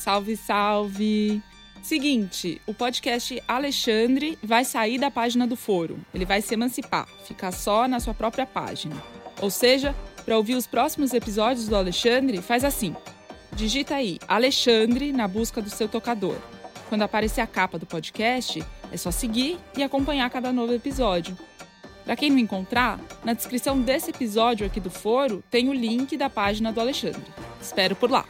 Salve, salve! Seguinte, o podcast Alexandre vai sair da página do foro. Ele vai se emancipar, ficar só na sua própria página. Ou seja, para ouvir os próximos episódios do Alexandre, faz assim: digita aí Alexandre na busca do seu tocador. Quando aparecer a capa do podcast, é só seguir e acompanhar cada novo episódio. Para quem não encontrar, na descrição desse episódio aqui do foro tem o link da página do Alexandre. Espero por lá.